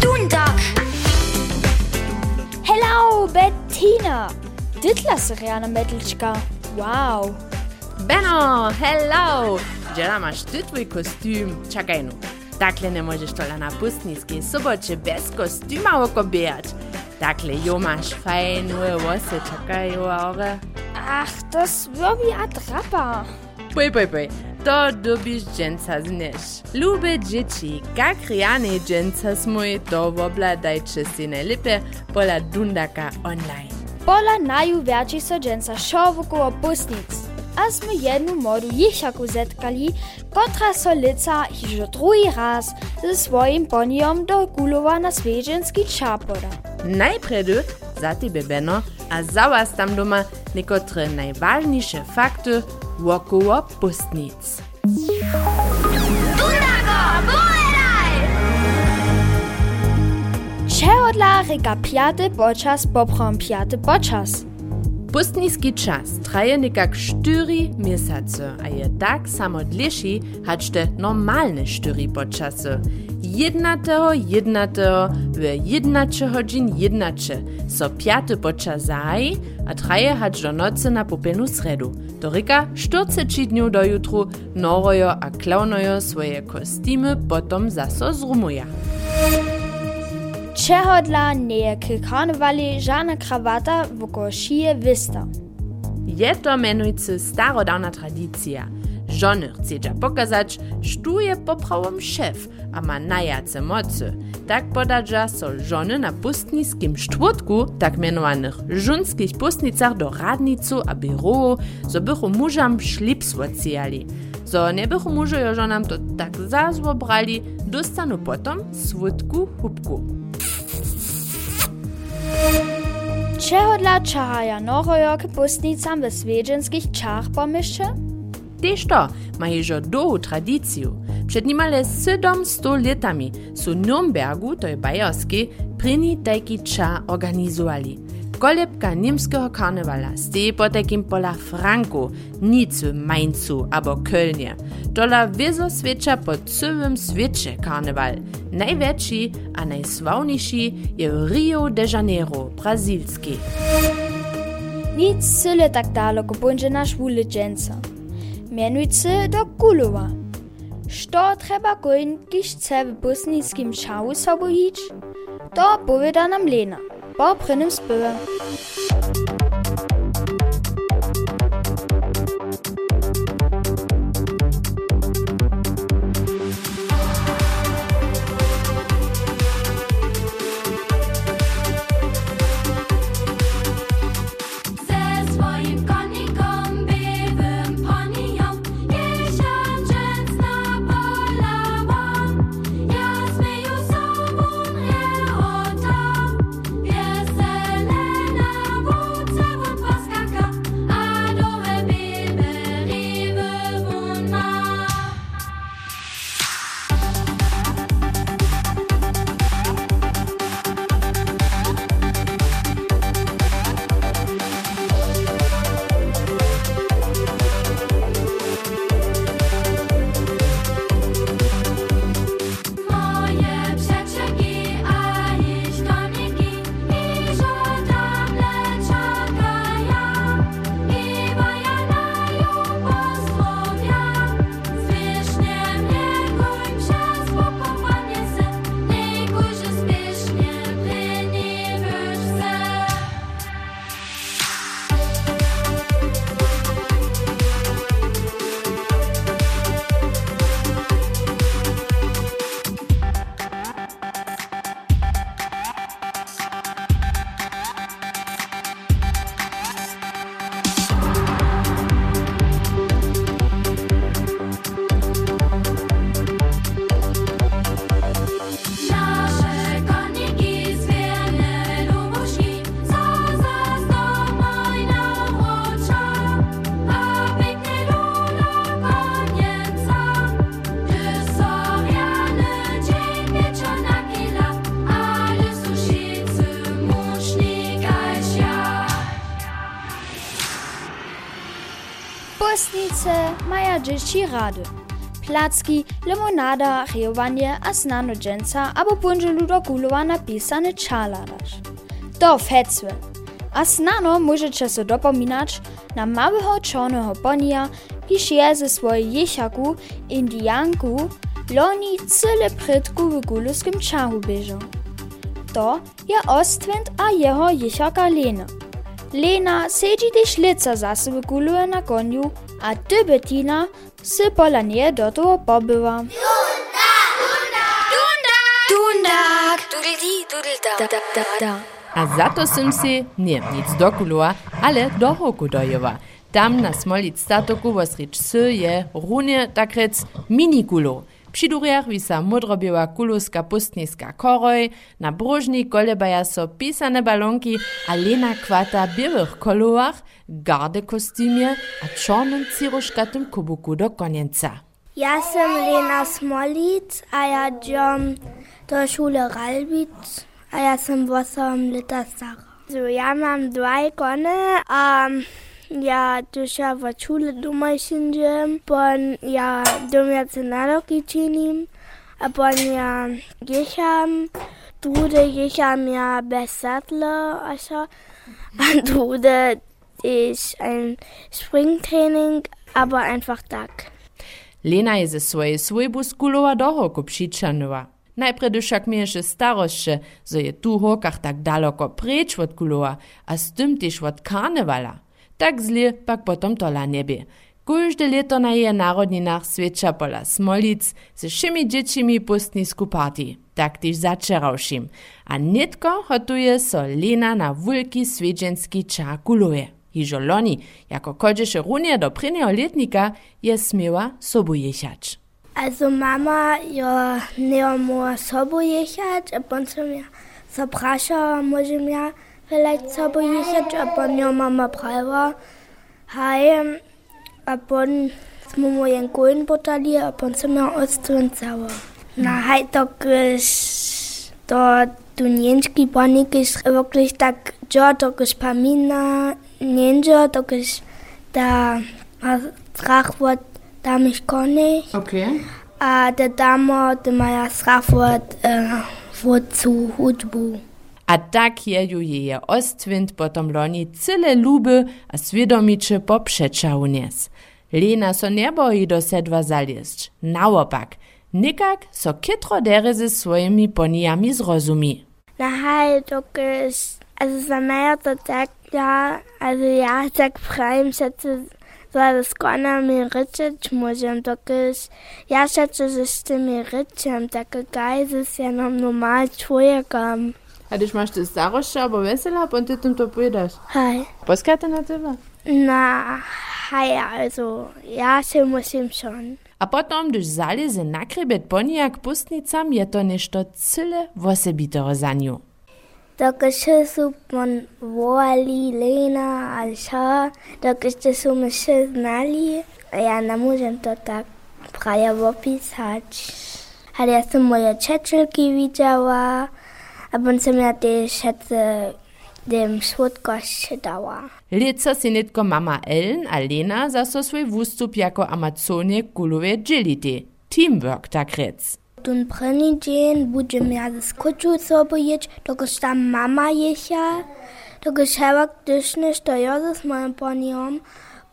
Duntag. Hello, Bettina. Ditlas Riana Metelčka. Wow. Beno, hello. Včeraj imaš tudi tvoj kostim. Čakaj, no. Takle ne možeš tole na pustniski soboče brez kostima okobijać. Takle jo imaš fajn, uje vose, čakaj, ure. Ach, das wird wie Atrapa. Poj, poj, poj. to dobiš dženca zneš. Ljube džeči, kak rjane dženca smo je to vobladaj, če si ne lepe, pola dundaka online. Pola najuvjači so dženca šovuko opusnic. A smo jednu moru jihšaku zetkali, kotra so lica hižo drugi raz ze svojim ponijom do gulova na sveženski čapora. Najprej za ti bebeno, a za was tam doma niekotre najważniejsze fakty wokoło pustnic. Čehodla reka piaty počas poprom piaty počas. Pustnicki czas traje nekak 4 miesiące, a je tak samo dlješi, hač te normalne 4 počasy. Jednatego, jednatego, w jednacze godzin jednacze, so piaty počas zahaji, a traje hač do nocy na popelnu sredu. Do reka 40 dniów do jutru norojo a klaunojo swoje kostimy potom zaso zrumuja. Čehodla nie k karnevali žádna kravata voko šije vista. Je to menujcy starodawna tradycja. Żony chcedza pokazać, że je poprawom szef, a ma najace mocy. Tak podadża so żony na pustniskim czwartku, tak mianowanych żunskich pustnicach do radnicu a birowu, so bychu mużam szlips odcijali. So nie bychu mużo żonam to tak zazwo brali, dostanu potom swódku hubku. Čehodla čahaja norojo k pustnicam ve svedženských čách pomišče? Tež to ma ježo długu tradyciju. Przed nimale 700 latami su Nürnbergu, to je Bajerski, prini taki cza organizowali. Kolebka niemskiego karnewala steje po takim pola Franku, Nicu, Mainzu abo Kölnie. Tola wiezo świecza po całym świecie karnewal. Największy a najsławniejszy je w Rio de Janeiro, brazilski. Nic syle tak daleko bunže naš vule dženca. Mianujcy do Gulova što treba gojenkišce v bosnijskim šavu sobo ići, to poveda nam Lena, po prenem spöve. Dzieci rady. placki, limonada, rejowanie a znano dżęca, abo punżelu do kulowa napisane czaladasz. To fecwe. A możecie so dopominać na małego czarnego ponia, kiż je ze swojej jesiaku, indianku, loni cyle prydku w guluskim czahu bieżą. To je Ostwind a jeho jesiaka Lena. Lena sedzi też lica zase wyguluje na koniu, a ty Bettina sy pola nie do toho pobyła. A za to som si nie nic dokulua, ale do hoku dojeva. Tam na smolic statoku vosrič s je runie takrec minikulo. Přidurjaruisa modrobjeva kuluska pustniska koroj, na brožni kolebaja so pisane balonki, a lena kvata bjelih kolovah, garde kostimje, a čornem ciroškatem kubuku do konjenca. Ja sem Lena Smolic, a ja džom do šule Ralbic, a ja sem 8 leta stara. So, ja imam dva ikone, a um, ja du schaffst eine Schule, du machst wachule dumajsinjem pon ja domjacenalokičinim a pon ja du tude jecham ja besatla așa du, tude ich ein Springtraining, aber einfach tak. Lena je svoje svojbu skulowa doho kopšičanova. Najprej dušak mieše starostše, zo je tu hokah tak daleko preč od kuloa, a s tým tiež od karnevala. Tak zli pak potom tola nebie. Każde leto na jej narodninach świecza pola Smolic ze všemi dziecimi pustnisku party, tak też zaczerałšim. A nitko hotuje so Lena na wulki swiedźenski ča kuluje. Hižo loni, jako kodzieše runie do prynjeho letnika, je smiała sobu jechać. Also Mama ja nie mo sobą jechać, a potem ja zaprasza, może ja Vielleicht habe ich jetzt ja Mama Brava. Hi, abon smo jen kojen potali, abon sem ja odstven celo. Na haj tako, da tu njenski panik je wirklich da ja, da spamina, njenja, tako da strahvot, da mich konne. Okay. A da damo, da maja strahvot, äh, wozu hudbu. A tak jeju jeje Ostwind potom loni cyle luby a swiedomicze poprzeczał nies. Lena so nie boi do sedwa zalieść. Naopak, nikak so kitro dere ze swoimi ponijami zrozumi. Na hej, to jest, also za mnie to tak, ja, also ja, tak frei, schätze, so das Gonna mir ryczeć może, to jest, ja schätze, że z tymi ryczem, takie ist ja noch normal człowiekiem. Adică și maște staroșa, bo vesela, ponte tum das. puidaș. Hai. Poți că na teva? Na, hai, also, ja, se musim schon. A potom, když zalize na krebet ponijak pustnicam, je to nešto cyle vosebitoro za nju. Dokaj še supon voli, lena ali ša, dokaj še so me še znali, ja ne morem to tak praje opisati. Ale ja sem moje čečelki videla, Abuncem te šetce dem słodkość dała. Lica si netko mama Ellen, Alena, zaso svoj vustup jako Amazonie kuluje džiliti. Teamwork tak rec. Tun prvi džen budem ja z koču sobo ječ, tokož ta mama ješa, tokož hevak dyšne, što jo s mojim ponijom,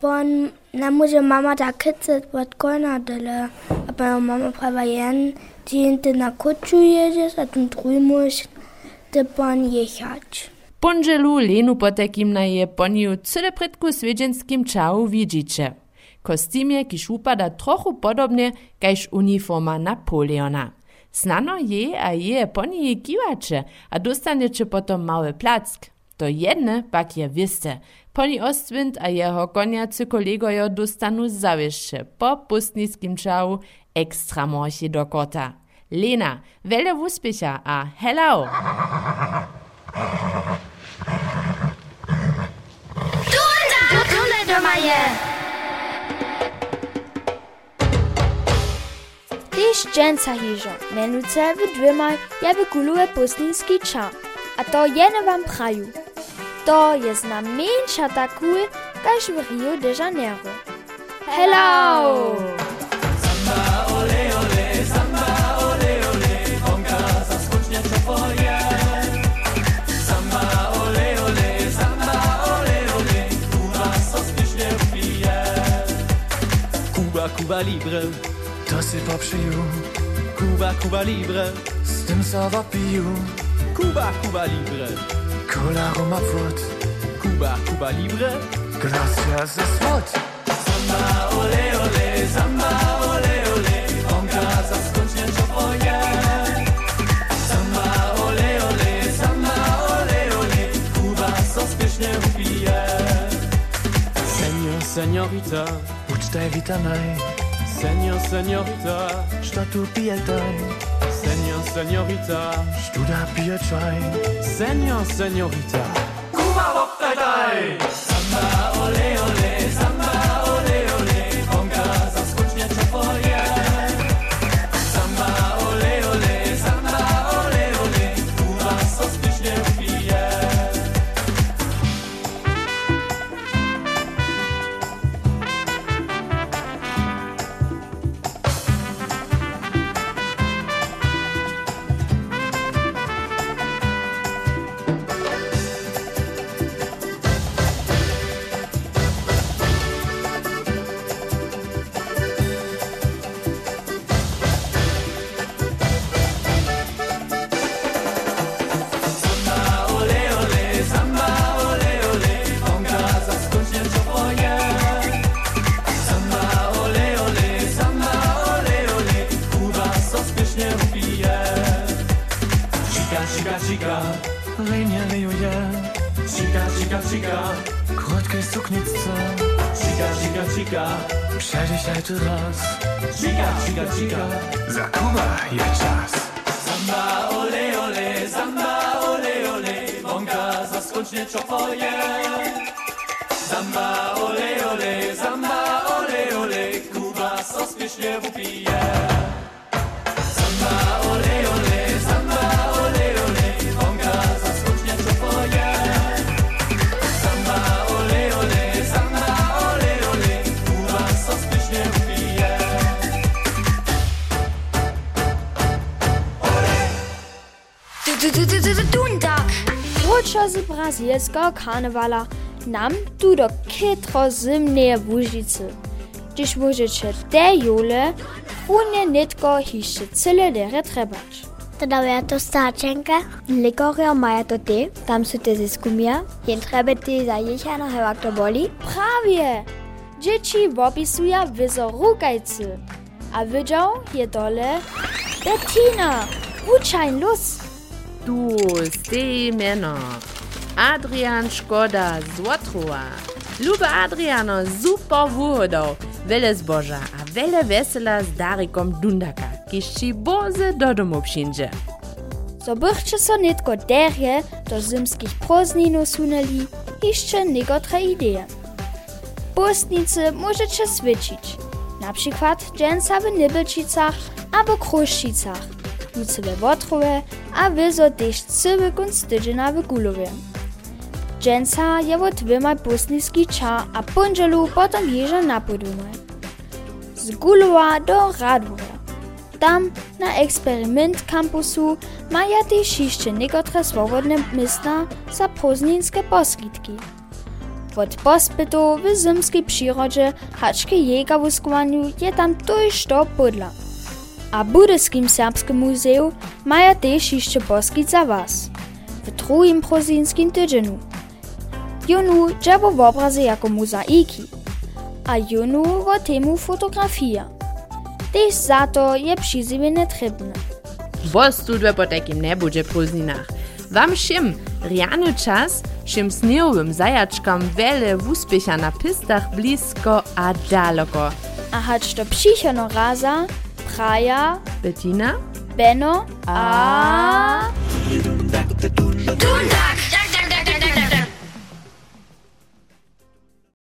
pon ne može mama da kicet pod kona dele, a pa mama prava jen, džen na koču ježeš, a tun drugi ty pon jechać. Ponželu Lenu potekim na je poniju cyle predku swiedźenskim čau widzicie. Kostymie, kiż upada trochu podobnie, kajż uniforma Napoleona. Snano je a je ponije kiwacze, a dostaniecie potom mały plack. To jedne pak je wiste. Poni Ostwind a jeho koniacy kolegojo dostanu zawieszcze po pustniskim czału ekstra morsi do kota. Lena, wiele uspiecha a hello! Dule doma je. Tyž dżęca hižo, menujce w dvěma je wykuluje pustninski ča. A to jene wam praju. To je znamieńsza takul, kaž w Rio de Janeiro. Hello! Kuba Libre. To sypa przyju. Kuba, Kuba Libre. Z tym sowa piju. Kuba, Kuba Libre. Cola Roma Płot. Kuba, Kuba Libre. Glacia ze słod. Samba, ole, ole, samba, ole, ole. Onka za skocznie czoponia. Samba, ole, ole, samba, ole, ole. Kuba sospiecznie upija. Senior, seniorita. Ucztaj, witamaj. Senior, Seniorita, Statu Bieldein. Senior, Seniorita, Studa Bieldein. Senior, Seniorita, Kuba Wopdei! Chica, chica, chica, Przedzisiaj tu raz, chica, chica, chica. za Kuba je czas. Samba, ole, ole, samba, ole, ole, bąka zaskocznie czopoje. Samba, ole, ole, samba, ole, ole, Kuba sospiesznie upije. Dundag. Rutschas brasilska karnevala nam tudo ketro zimne bužice. Když bužice te jule, une nitko hiše cele dere trebať. Teda je to stáčenka. Likorio maja to ty, tam sú te ziskumia. Jen treba ty za jechano hevak to boli. Právě! Dzieci opisują wizorukajcy. A widział je dole Bettina. Uczaj los! Tu, stej meno. Adrian Škoda z Łotrua. Lube Adriano, super wuhodał. Wele zboża, a wele wesela z Darikom Dundaka, ci boze do domu przyjdzie. So bychcie so nitko derje do zimskich prózdninów sunęli jeszcze niekotre idee. Postnicy możecie świecić. Na przykład dżęsa w Nibelčicach albo Kruščicach, luce we Wotrowe, a wyzo też cyły kunst tydziena w Gulowie. Dżęsa je wo dwiema postnicki cza, a punżelu potem jeża napodumaj. Z Gulowa do Radowa. Tam na eksperyment kampusu maja też jeszcze niekotre swobodne miejsca za prózdninske poskitki. Od pospytu w zimskiej przyrodzie haczki jega wuskowaniu je tam to podla. A Budyskim Serbskim Muzeum maja też jeszcze poskit za was. W drugim prózdninskim tydzieniu. Junu dżebo w obrazy jako mozaiki, a junu w temu fotografia. Też za to je przyzywienie trebne. Bo studwe po takim nie będzie prózdninach. Wam všim rjany czas, všim snehovým zajačkom wele úspecha na pistach blisko a daleko. A hać to przychono raza, praja, Bettina? Benno, a... Dundag,